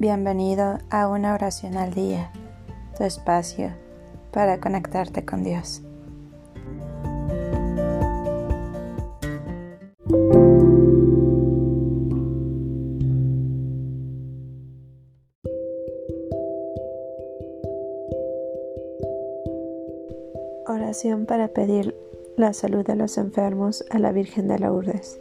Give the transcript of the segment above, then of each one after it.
Bienvenido a una oración al día, tu espacio para conectarte con Dios. Oración para pedir la salud de los enfermos a la Virgen de Lourdes.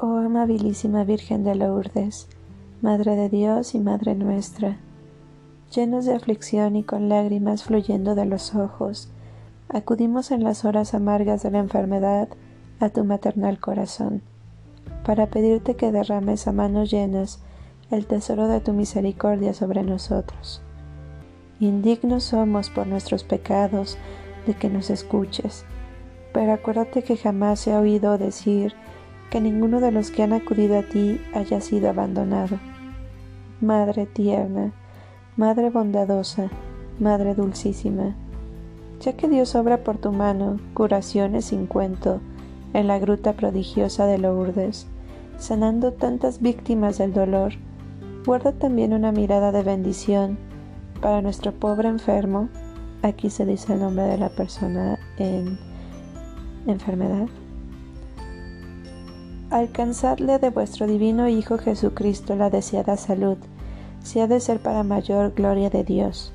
Oh amabilísima Virgen de Lourdes, Madre de Dios y Madre nuestra, llenos de aflicción y con lágrimas fluyendo de los ojos, acudimos en las horas amargas de la enfermedad a tu maternal corazón, para pedirte que derrames a manos llenas el tesoro de tu misericordia sobre nosotros. Indignos somos por nuestros pecados de que nos escuches, pero acuérdate que jamás he oído decir que ninguno de los que han acudido a ti haya sido abandonado. Madre tierna, Madre bondadosa, Madre dulcísima, ya que Dios obra por tu mano curaciones sin cuento en la gruta prodigiosa de Lourdes, sanando tantas víctimas del dolor, guarda también una mirada de bendición para nuestro pobre enfermo. Aquí se dice el nombre de la persona en enfermedad alcanzadle de vuestro divino Hijo Jesucristo la deseada salud, si ha de ser para mayor gloria de Dios.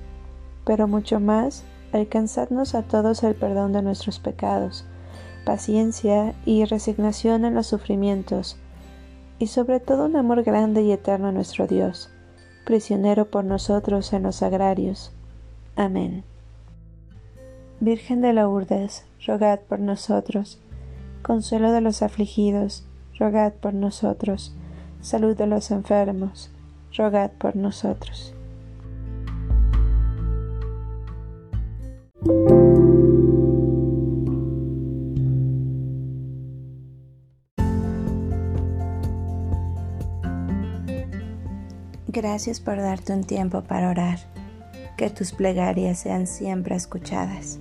Pero mucho más, alcanzadnos a todos el perdón de nuestros pecados, paciencia y resignación en los sufrimientos, y sobre todo un amor grande y eterno a nuestro Dios, prisionero por nosotros en los agrarios. Amén. Virgen de Lourdes, rogad por nosotros, consuelo de los afligidos, rogad por nosotros. Salud de los enfermos, rogad por nosotros. Gracias por darte un tiempo para orar. Que tus plegarias sean siempre escuchadas.